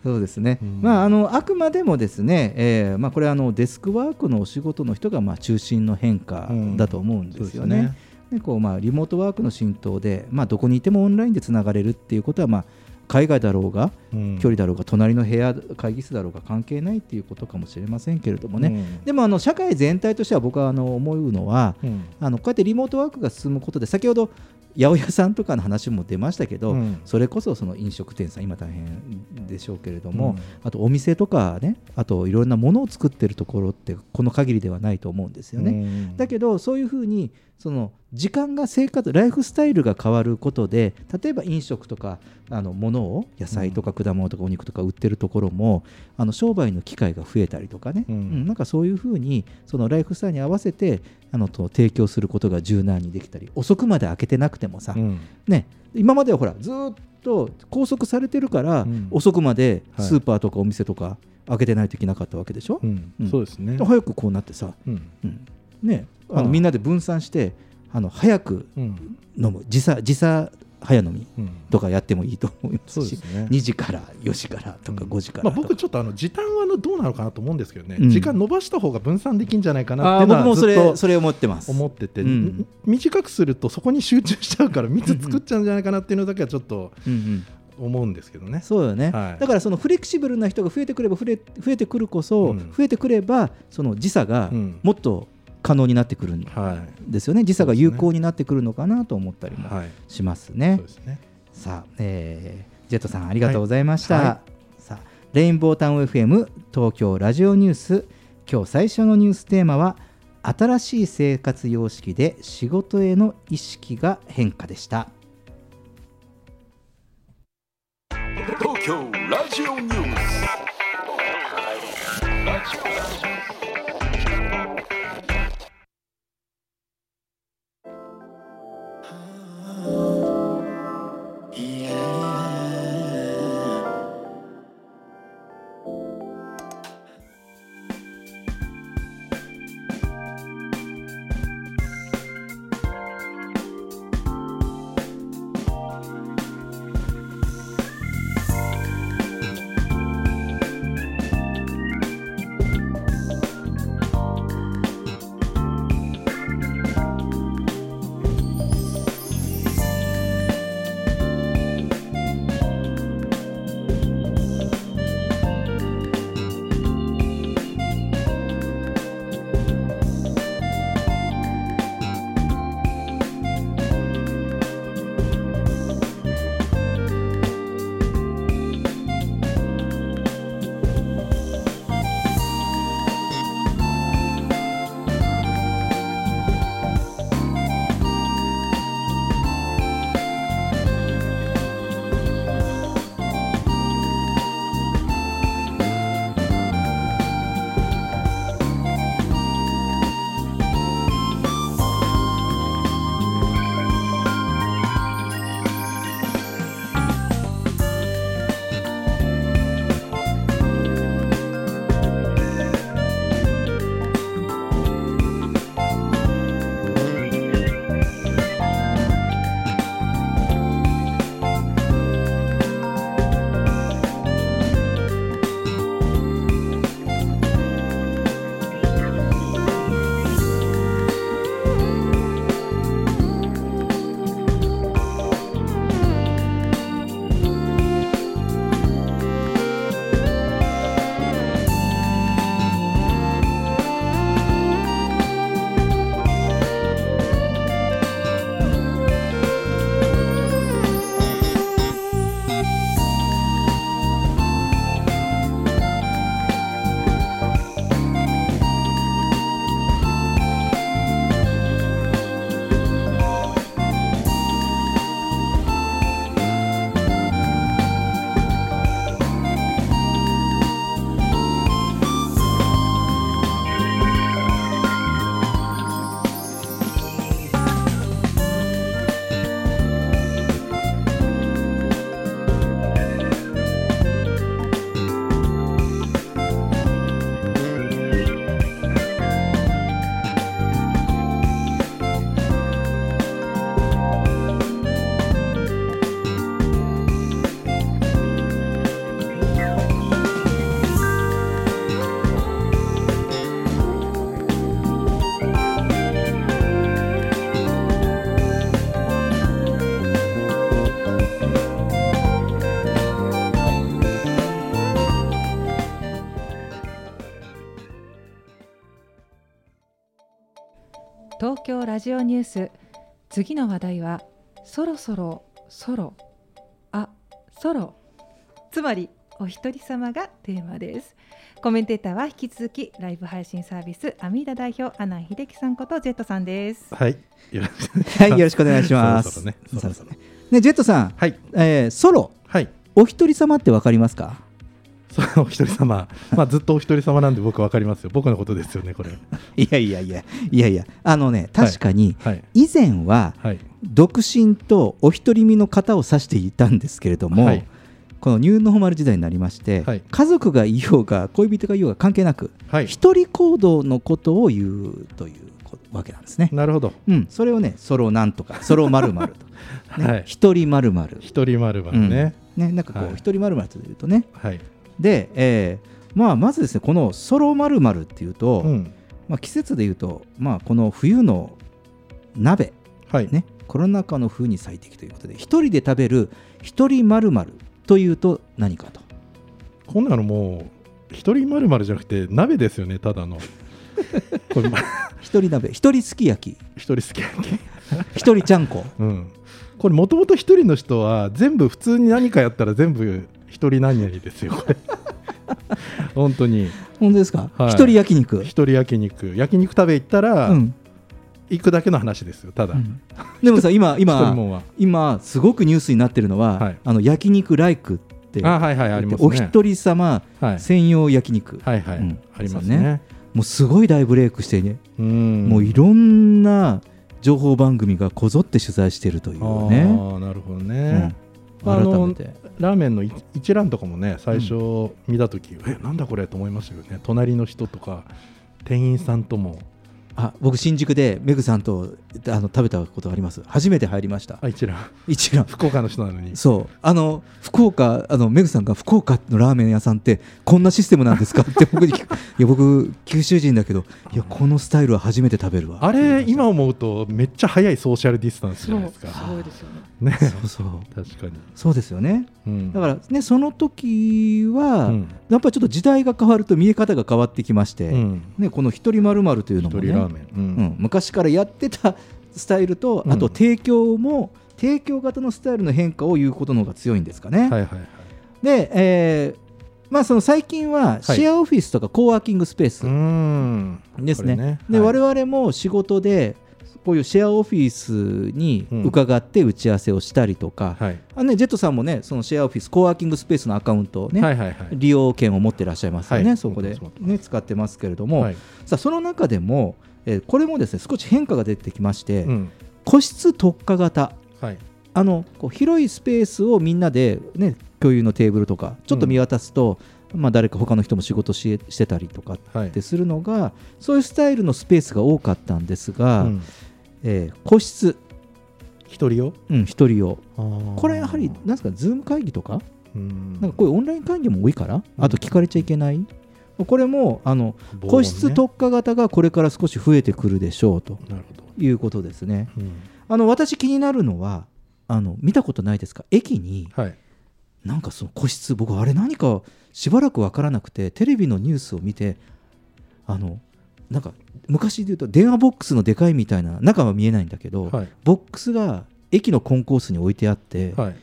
そうですね、うん。まあ、あのあくまでもですね、えーまあ、これはあのデスクワークのお仕事の人がまあ中心の変化だと思うんですよね。うんですでこうまあリモートワークの浸透で、まあ、どこにいてもオンラインでつながれるっていうことは、まあ、海外だろうが、うん。距離だろうが隣の部屋会議室だろうが関係ないっていうことかもしれませんけれどもね、うん。でもあの社会全体としては僕はあの思うのは、うん。あのこうやってリモートワークが進むことで先ほど八百屋さんとかの話も出ましたけど、うん。それこそその飲食店さん今大変でしょうけれども、うん。あとお店とかねあといろんなものを作ってるところってこの限りではないと思うんですよね。うん。だけどそういうふうにその時間が生活ライフスタイルが変わることで例えば飲食とかあの物を野菜とか果物とかお肉とか売ってるところも、あの商売の機会が増えたりとかね、うん。うんなんかそういうふうにそのライフスタイルに合わせてあのと提供することが柔軟にできたり遅くまで開けてなくてもさ、うん。ね、今まではほらずーっと拘束されてるから、うん。遅くまではい。スーパーとかお店とか開けてないといけなかったわけでしょ、うん。うん。そうですね。早くこうなってさ、うん。うん。ね、あのうん。みんなで分散してあの早くうん。飲む。時差時差早飲みうん。とかやってもいいと思いますしそうですね。2時から4時からとか5時からまあ、とか、僕ちょっとあの時短はどうなのかなと思うんですけどね、うん。時間伸ばした方が分散できんじゃないかなっていうのは僕もそれそれ思ってます。思ってて、うん。短くするとそこに集中しちゃうから密作っちゃうんじゃないかなっていうのだけはちょっとうんうん。思うんですけどね。そうよね、はい。だからそのフレキシブルな人が増えてくれば増え増えてくるこそ、うん。増えてくればその時差がうん。もっと可能になってくるんはい。ですよね、時差が有効になってくるのかなと思ったりもはい。しますね。そうですね。さあ、えージェットさんありがとうございました。はい。はさあレインボータウン FM 東京ラジオニュース。今日最初のニューステーマは新しい生活様式で仕事への意識が変化でした。東京ラジオニュース京ラジオニュース。次の話題はそろそろソロ。あソロ。つまりお一人様がテーマです。コメンテーターは引き続きライブ配信サービスアミーダ代表阿南秀樹さんことジェットさんです。はい。よろしくはい、よろしくお願いします。そろそろね。そろそろ。ね、ジェットさん、はい。えーソロ、はい。お一人様ってわかりますか？そうお一人様。まあずっとお一人様なんで僕わかりますよ。僕のことですよねこれ。いやいやいや、いやいや、あのね、確かに、はい。以前は、はい。独身とお一人身の方を指していたんですけれども、はい。このニューノーマル時代になりまして、はい。家族がいようが恋人がいようが関係なく、はい。一人行動のことを言うというこわけなんですね。なるほど。うん、それをね、ソロなんとか、ソロまるまると、い。一人まるまる。一人まるまるね、ね、なんかこう、はい。一人まるまるというとね、はいで、えーまあ、まずですね、このソロまるまるっていうと、うん。まあ、季節でいうと、まあ、この冬の鍋、はい。ね、コロナ禍の冬に最適ということで、一人で食べる一人まるまるというと何かと。こんなのもう一人まるまるじゃなくて鍋ですよねただの。これま一人鍋、一人すき焼き、一人好きやけ一人ちゃんこ。うん。これもともと一人の人は全部普通に何かやったら全部一人何々ですよこれ。本当に。本当ですか、はい。一人焼肉？一人焼肉。焼肉食べ行ったら、うん。行くだけの話ですよただ、でもさ、今、今は、今、すごくニュースになってるのは、はい。あの焼肉ライクって、あはいはいありますね。お一人様はい。専用焼肉。はいはい、うん。ありますね。もうすごい大ブレイクしてね、うん。もういろんな情報番組がこぞって取材してるというね。ああなるほどね、うん。改めてラーメンのい一覧とかもね最初見た時、えなんだこれと思いましたよね。隣の人とか店員さんともあ僕、新宿でメグさんとあの食べたことあります。初めて入りました。あ一覧一覧福岡の人なのに。そう。あの福岡あのメグさんが福岡のラーメン屋さんってこんなシステムなんですか？って僕に聞く。いや僕九州人だけどいやこのスタイルは初めて食べるわ。あれ今思うとめっちゃ早いソーシャルディスタンスじゃないですか。すごいですよね。ね。そうそう。確かに、そうですよね、うん。だからねその時は、うん。やっぱりちょっと時代が変わると見え方が変わってきまして、うん。ね、この一人まるまるというのも、ね、ーメン。うん。うん。昔からやってたスタイルと、うん。あと提供も提供型のスタイルの変化を言うことの方が強いんですかね。はいはいはい。で、えーまあ、その最近はシェアオフィスとかコーワーキングスペースうん。ですね。ね。で、はい。我々も仕事でこういうシェアオフィスに伺って打ち合わせをしたりとか、はい。あのね、ジェットさんもねそのシェアオフィスコーワーキングスペースのアカウントをね、はいはいはい。利用権を持ってらっしゃいますよね、はい。そこでね、使ってますけれども、はい。さあその中でも、えーこれもですね少し変化が出てきまして、うん。個室特化型。はい。あのこう広いスペースをみんなで、ね、共有のテーブルとかちょっと見渡すと、まあ、誰か他の人も仕事ししてたりとかってするのが、そういうスタイルのスペースが多かったんですが、うん。えー個室。一人用？うん一人用。これやはりなんですかズーム会議とか？うん。なんかこういうオンライン会議も多いから、あと聞かれちゃいけない、これもあの、ね。個室特化型がこれから少し増えてくるでしょうということですね。うん。あの私気になるのはあの見たことないですか？駅に、はい。なんかその個室僕あれ何かしばらく分からなくてテレビのニュースを見てあのなんか昔で言うと電話ボックスのでかいみたいな中は見えないんだけど、はい。ボックスが駅のコンコースに置いてあって、はい。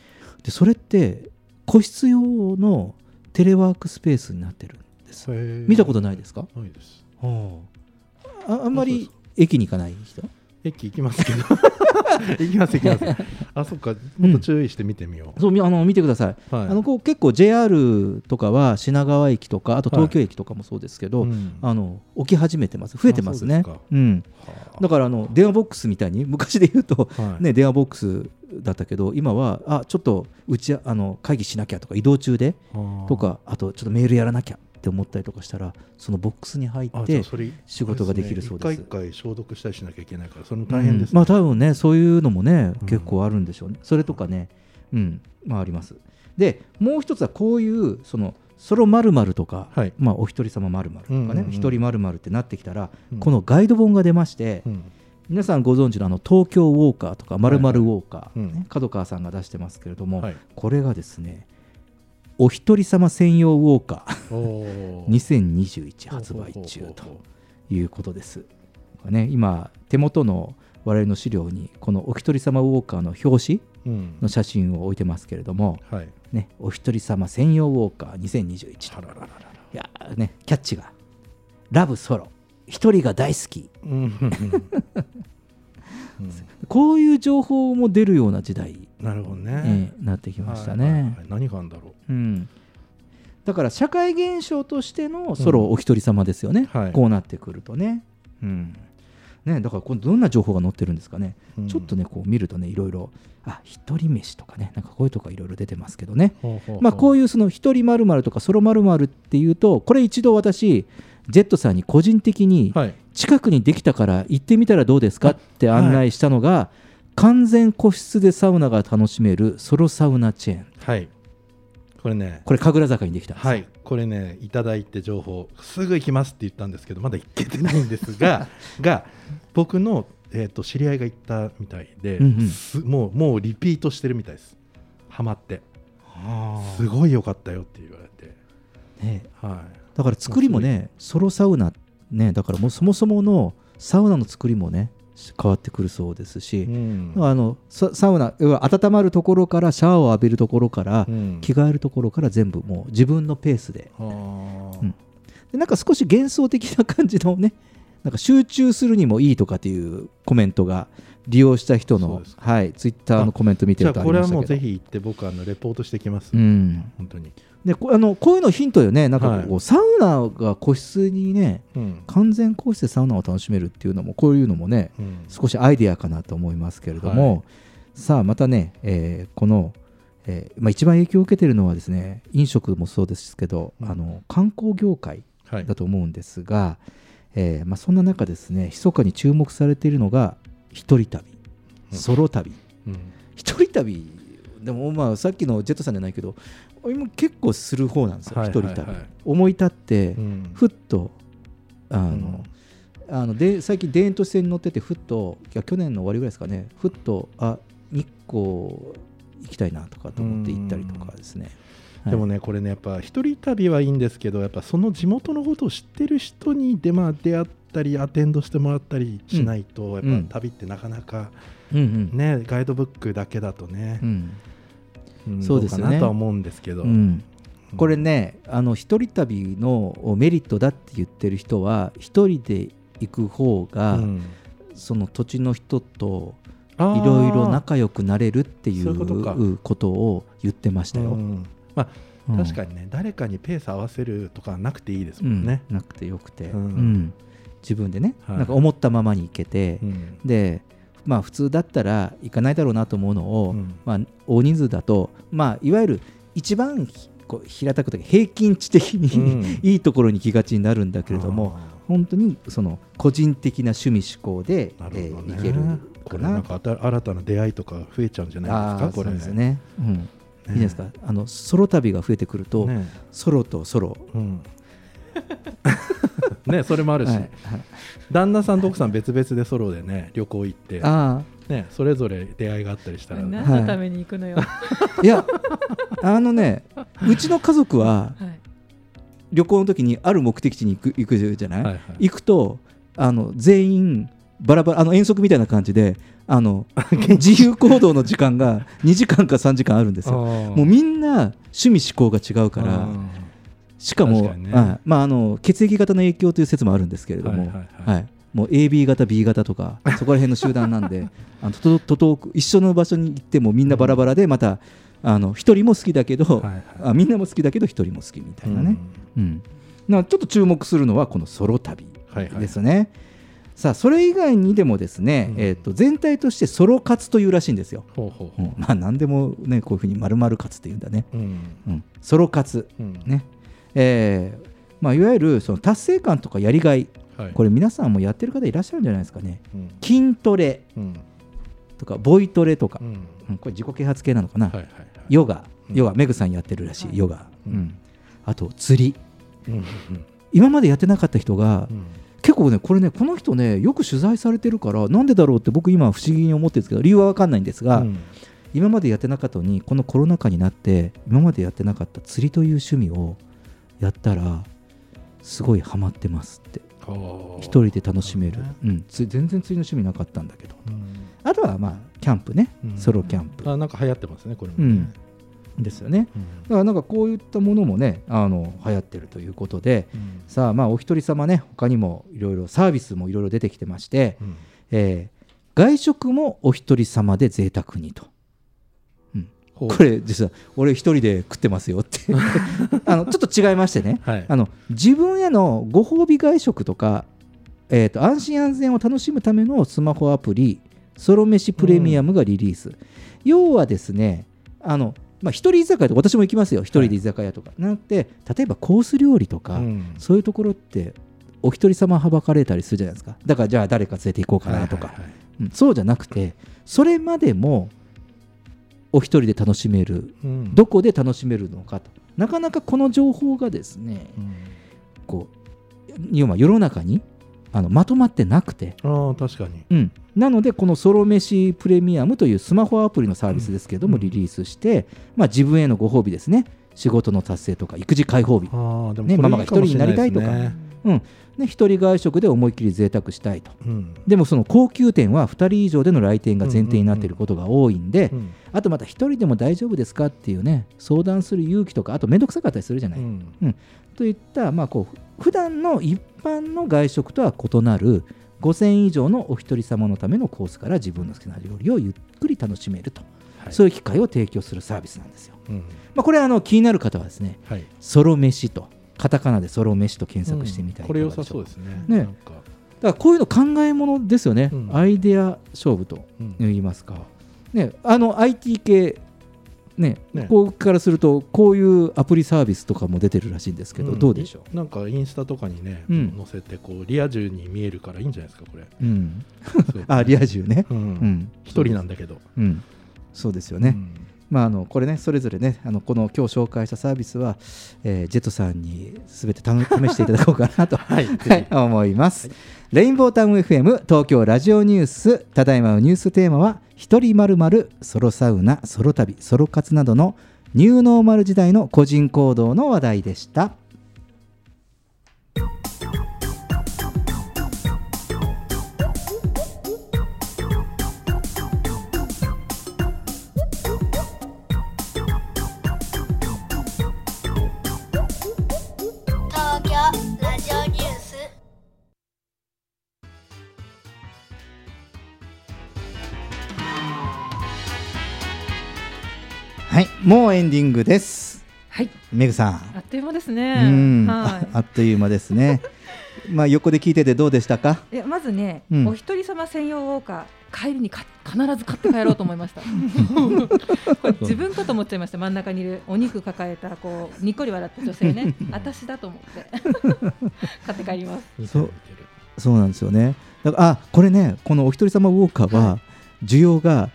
でそれって個室用のテレワークスペースになってる見たことないですか？ないです。あ。あんまり駅に行かない人？駅行きますけど。行きます行きます。あそっか。もっと注意して見てみよう、そうみあの見てください、はい。あのこう結構 JR とかは品川駅とかあと東京駅とかもそうですけど、うん。あの置き始めてます。増えてますね。うん、だからあの電話ボックスみたいに昔で言うと、はい。ね、電話ボックスだったけど今はあちょっとうちあの会議しなきゃとか移動中でとかあとちょっとメールやらなきゃって思ったりとかしたらそのボックスに入って仕事ができるそうです。一回一回消毒したりしなきゃいけないからそれも大変です、うん。まあ多分ねそういうのもね、結構あるんでしょうね。それとかねうんまああります。でもう一つはこういうそのソロまるとか、まあ、お一人様まるとかね一、人まるってなってきたら、うん。このガイド本が出まして、うん。皆さんご存知のあの東京ウォーカーとかまるウォーカー、はいはいうん。ね角川さんが出してますけれども、はい。これがですねお一人様専用ウォーカー。おー。2021発売中ということです。がね今手元の我々の資料にこのお一人様ウォーカーの表紙うん。の写真を置いてますけれども、はい。ね、お一人様専用ウォーカー2021と。いやーねキャッチがラブソロ。一人が大好き。うん。こういう情報も出るような時代なるほどね、ええなってきましたね、はいはいはい。何があるんだろう。ん、だから社会現象としてのソロお一人様ですよね、はい。こうなってくるとね,、うん、ねだからこれどんな情報が載ってるんですかね、うん。ちょっとねこう見るとねいろいろあ一人飯とかね。なんかこういうとこいろいろ出てますけどね。ほうほうほう。まあこういうその一人まるとかソロまるっていうとこれ一度私ジェットさんに個人的にはい。近くにできたから行ってみたらどうですかって案内したのが、完全個室でサウナが楽しめるソロサウナチェーン。はい。これね。これ神楽坂にできたはい。これねいただいて情報。すぐ行きますって言ったんですけどまだ行けてないんですが が僕の、えー、と知り合いが行ったみたいで、うんうん。すもうもうリピートしてるみたいです。ハマって。すごい良かったよって言われて。ね。はい。だから作りもねソロサウナねだからもうそもそものサウナの作りもね変わってくるそうですし、うん。あのササウナ温まるところからシャワーを浴びるところから、うん。着替えるところから全部もう自分のペースで。うん。でなんか少し幻想的な感じのねなんか集中するにもいいとかっていうコメントが利用した人の、はい、ツイッターのコメント見てるとあじゃあこれりましたけど。はもうぜひ行って僕あのレポートしてきます、うん。本当にでこあのこういうのヒントよね。なんかこう、はい。サウナが個室にね、うん。完全個室でサウナを楽しめるっていうのもこういうのもね、うん。少しアイデアかなと思いますけれども、はい。さあまたね、えーこの、えーまあ、一番影響を受けているのはですね飲食もそうですけど、あの観光業界はい。だと思うんですが、えーまあ、そんな中ですね密かに注目されているのが一人旅。ソロ旅、うん。一人旅でもまあさっきのジェットさんじゃないけど今結構する方なんですよ、はい一人旅、はい。はい思い立って、うん。ふっとあの、あので最近田園都市線に乗っててふっといや去年の終わりぐらいですかねふっとあ日光行きたいなとかと思って行ったりとかですね、はい。でもねこれねやっぱ一人旅はいいんですけどやっぱその地元のことを知ってる人にで、まあ、出会ったりアテンドしてもらったりしないと、うんやっぱ旅ってなかなか、うんうん。ねガイドブックだけだとね、うんうんそうですよね。どかなとは思うんですけど、うん。これねあの一人旅のメリットだって言ってる人は一人で行く方が、うん。その土地の人といろいろ仲良くなれるっていそうことを言ってましたよ。うん。まあうん。確かにね誰かにペース合わせるとかなくていいですもんね、うんなくてよくて、自分でね、はい。なんか思ったままに行けて、うん。でまあ普通だったら行かないだろうなと思うのを、うん。まあ、大人数だと、まあ、いわゆる一番ひこう平たくというか平均値的に、うん。いいところに行きがちになるんだけれども本当にその個人的な趣味思考で、なるえー行けるこかな。れなんか新新たな出会いとか増えちゃうんじゃないですか？これ。そうですね、うん。いいですか？あのソロ旅が増えてくると、ね。ソロとソロ、うんねそれもあるし、はいはい。旦那さんと奥さん別々でソロでね旅行行ってあねそれぞれ出会いがあったりしたら、何のために行くのよ。いやあのねうちの家族ははい。旅行の時にある目的地に行く行くじゃない、はいはい。行くとあの全員バラバラあの遠足みたいな感じであの 自由行動の時間が2時間か3時間あるんですよ。もうみんな趣味思考が違うからうんしかもね。はい。まあ、あの血液型の影響という説もあるんですけれども、はいはいはい。はい。もう AB 型 B 型とか そこら辺の集団なんであのととと一緒の場所に行ってもみんなバラバラでまたあの一人も好きだけど、あみんなも好きだけど一人も好きみたいなね、うん。なちょっと注目するのはこのソロ旅ですね。さあそれ以外にでもですね、えー、と全体としてソロ活というらしいんですよ。ほうほうほう。うん。まあ何でもねこういうふうに丸々活っていうんだね。うん。うん。ソロ活、うん。ねえーまあ、いわゆるその達成感とかやりがい、はい。これ皆さんもやってる方いらっしゃるんじゃないですかね、うん。筋トレうん。とかボイトレとか、うん。うんこれ自己啓発系なのかな、はいはいヨガ。ヨガ。メグさんやってるらしい、ヨガ、うん。あと釣り。今までやってなかった人が、うん。結構ねこれねこの人ねよく取材されてるからなんでだろうって僕今不思議に思ってるんですけど理由は分かんないんですが、うん。今までやってなかったのにこのコロナ禍になって今までやってなかった釣りという趣味をやったらすごいハマってますって。一人で楽しめる、うん、つ全然釣りの趣味なかったんだけど、あとはまあキャンプね、うん。ソロキャンプ、あなんか流行ってますねこれもね。うん、ですよね、だからなんかこういったものもねあの流行ってるということで、さあまあお一人様ね他にもいろいろサービスもいろいろ出てきてまして、えー外食もお一人様で贅沢にと。これ実は俺一人で食ってますよって。あのちょっと違いましてね、はい。あの自分へのご褒美外食とか、えー、と安心安全を楽しむためのスマホアプリソロ飯プレミアムがリリース、要はですねあの、まあ、一人居酒屋とか私も行きますよ。一人で居酒屋とか、なんて例えばコース料理とか、うん。そういうところってお一人様はばかれたりするじゃないですか。だからじゃあ誰か連れて行こうかなとか、うんそうじゃなくてそれまでもお一人で楽しめる、うん。どこで楽しめるのかと。なかなかこの情報がですね、こう要は世の中にあのまとまってなくて、ああ確かに。うん、なのでこのソロ飯プレミアムというスマホアプリのサービスですけれども、リリースして、まあ、自分へのご褒美ですね。仕事の達成とか育児解放日。ね、ママが一人になりたいとか。うんね、一人外食で思いっきり贅沢したいと、うん。でもその高級店は2人以上での来店が前提になっていることが多いんで、うん。あとまた一人でも大丈夫ですかっていうね相談する勇気とかあと面倒くさかったりするじゃない、うん。うん。といった、まあ、こう普段の一般の外食とは異なる5000円以上のお一人様のためのコースから自分の好きな料理をゆっくり楽しめると、そういう機会を提供するサービスなんですよ。うん。まあ、これあの気になる方はですね、はい。ソロ飯とカタカナでソロ飯と検索してみたい、うん。これ良さそうですね。ね。なんか。だからこういうの考えものですよね、うん。アイデア勝負と言いますか、ね、あの IT 系ね。ね。ここからするとこういうアプリサービスとかも出てるらしいんですけど、ん。どうでしょなんかインスタとかにね、うん。載せてこうリア充に見えるからいいんじゃないですかこれ、う、うん。そう、あリア充ね、うん。一人なんだけど、うん、そうですよね、まあ、あのこれねそれぞれねあのこの今日紹介したサービスは、えージェットさんにすべて試していただこうかなと、はい思います、レインボータウン FM 東京ラジオニュースただいまのニューステーマは一人まるまるソロサウナソロ旅ソロ活などのニューノーマル時代の個人行動の話題でしたもうエンディングです。はい。メグさん。あっという間ですうねん、はああっという間ですね。まあ横で聞いててどうでしたか？いいやまずね、うん。お一人様専用ウォーカー帰りにか必ず買って帰ろうと思いました。自分かと思っちゃいました。真ん中にいるお肉抱えたこうにっこり笑った女性ね。私だと思って。買って帰ります。そうそうなんですよね。だからあこれねこのお一人様ウォーカーは需要が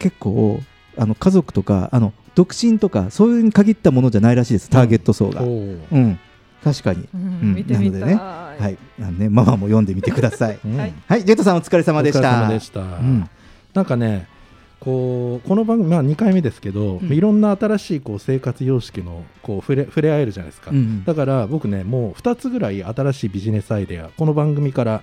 結構あの家族とかあの独身とかそういうに限ったものじゃないらしいです。ターゲット層が。おう。ーん、確かに。うん。見てみたい。なのでね、はい、あのねママも読んでみてください。うん。はい。はい、ジェットさんお疲れ様でした。お疲れ様でした、うん。なんかねこうこの番組、まあ、2回目ですけど、うん。いろんな新しいこう生活様式のこう触れ触れ合えるじゃないですか、うんうん。だから僕ねもう2つぐらい新しいビジネスアイデアこの番組から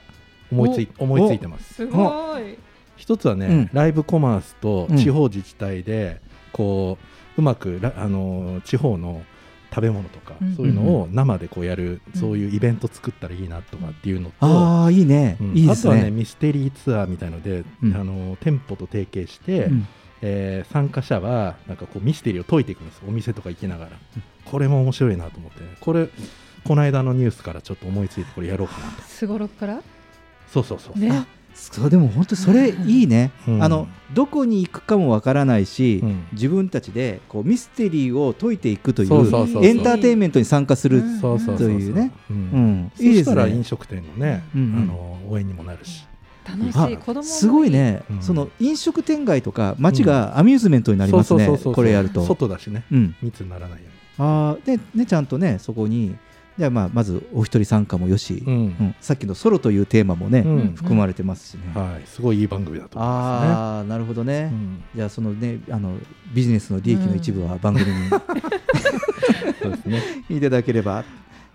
思いついお思いついてます。すごい。一つはね、うん。ライブコマースとうん地方自治体でこううまくらあの地方の食べ物とか、うん。そういうのを生でこうやる、そういうイベント作ったらいいなとかっていうのと、ああいいね、うん。いいですあとはねね。ミステリーツアーみたいので、うん。あの店舗と提携して、うん。えー参加者はなんかこうミステリーを解いていくんですお店とか行きながら、これも面白いなと思ってね。これこの間のニュースからちょっと思いついてこれやろうかなと。すごろくから？そうそうそう。ねそうでも本当それいいね、うん。あのどこに行くかもわからないし、うん。自分たちでこうミステリーを解いていくといそうそうそうそう。エンターテインメントに参加するというね、そしたら飲ね。食店のね、うんうん。あの応援にもなるし。楽しあい子供もすごいね、うん。その飲食店街とか街がアミューズメントになりますね、これやると。外だしね、うん、密にならないよあーでねちゃんとねそこにじゃあまあまずお一人参加もよし、うん。うん。さっきのソロというテーマもね、うん。含まれてますしね。はい、すごいいい番組だと思いまああなるほどね、じゃあそのねあのビジネスの利益の一部は番組に、すね。そうですね。いただければ。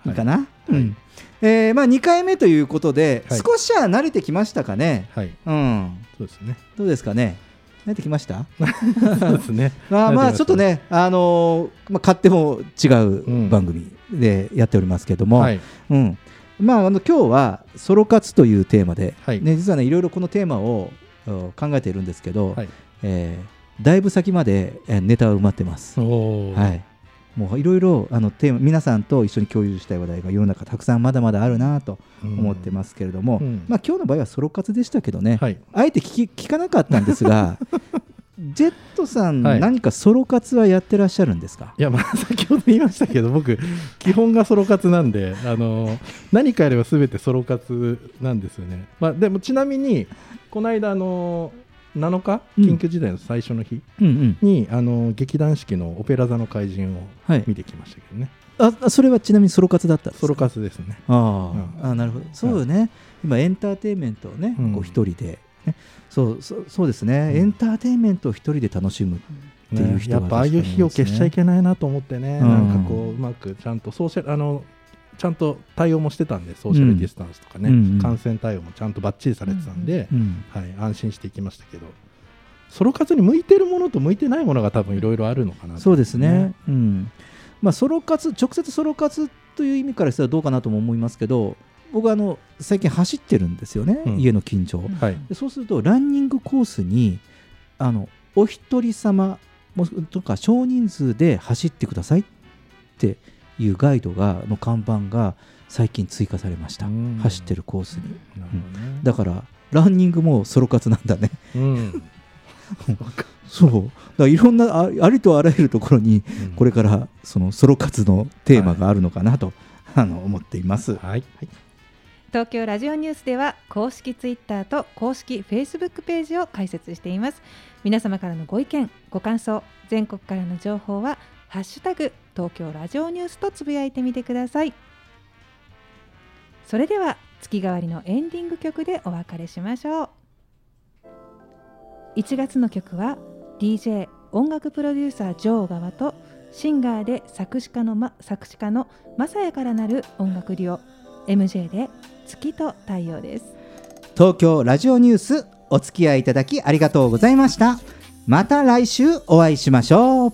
いいかな、うん。えーまあ、2回目ということで、はい。少しは慣れてきましたかね、はい。うん、そうですね。どうですかね？慣れてきました？そうですね。まあまあちょっとね、あのーまあ、勝手も違う番組でやっておりますけども、はい。うん。まあ、あの今日はソロ活というテーマで、はい。ね、実はねいろいろこのテーマをお考えているんですけど、はい。えーだいぶ先までえーネタは埋まってます。はい。もういろいろあのテーマ皆さんと一緒に共有したい話題が世の中たくさんまだまだあるなと思ってますけれども、うん。まあ、今日の場合はソロ活でしたけどね、はい。あえて聞き聞かなかったんですが ジェットさん、はい。何かソロ活はやってらっしゃるんですか？いやまあ 先ほど言いましたけど僕基本がソロ活なんであの何かやれば全てソロ活なんですよね、まあ、でもちなみにこの間あの7日うん。緊急事態の最初の日うんうん。に、あの劇団四季の「オペラ座の怪人」をはい。見てきましたけどね、ああそれはちなみにソロ活だったんですか？ソロ活ですね。あうん。あ、あなるほど。そうよね、今エンターテインメントをね、うん。こう一人で、ね、そうそうそうですね、エンターテインメントを一人で楽しむっていうね人がやっぱああいう日を消しちゃいけないなと思ってね、うん。なんかこううまくちゃんとソーシャルあのちゃんと対応もしてたんでソーシャルディスタンスとかね、うんうん。感染対応もちゃんとバッチリされてたんで、うんはい、安心していきましたけど。ソロ活に向いてるものと向いてないものが多分いろいろあるのかなと。そうですね、うん。まあ、ソロ活直接ソロ活という意味からしたらどうかなとも思いますけど僕あの最近走ってるんですよね、うん。家の近所。を、はい。でそうするとランニングコースにあのお一人様もとか少人数で走ってくださいっていうガイドがの看板が最近追加されました。うん。走ってるコースに、なるほどね。だからランニングもソロ活なんだね。うん。そう。だからいろんなあありとあらゆるところにこれからそのソロ活のテーマがあるのかなと、あの思っています。はい、東京ラジオニュースでは公式ツイッターと公式フェイスブックページを開設しています。皆様からのご意見ご感想全国からの情報はハッシュタグ東京ラジオニュースとつぶやいてみてください。それでは月替わりのエンディング曲でお別れしましょう。1月の曲は DJ 音楽プロデューサージョー側とシンガーで作詞家の,、ま、作詞家のマサヤからなる音楽デュオ。MJ で月と太陽です東京ラジオニュースお付き合いいただきありがとうございました。また来週お会いしましょう。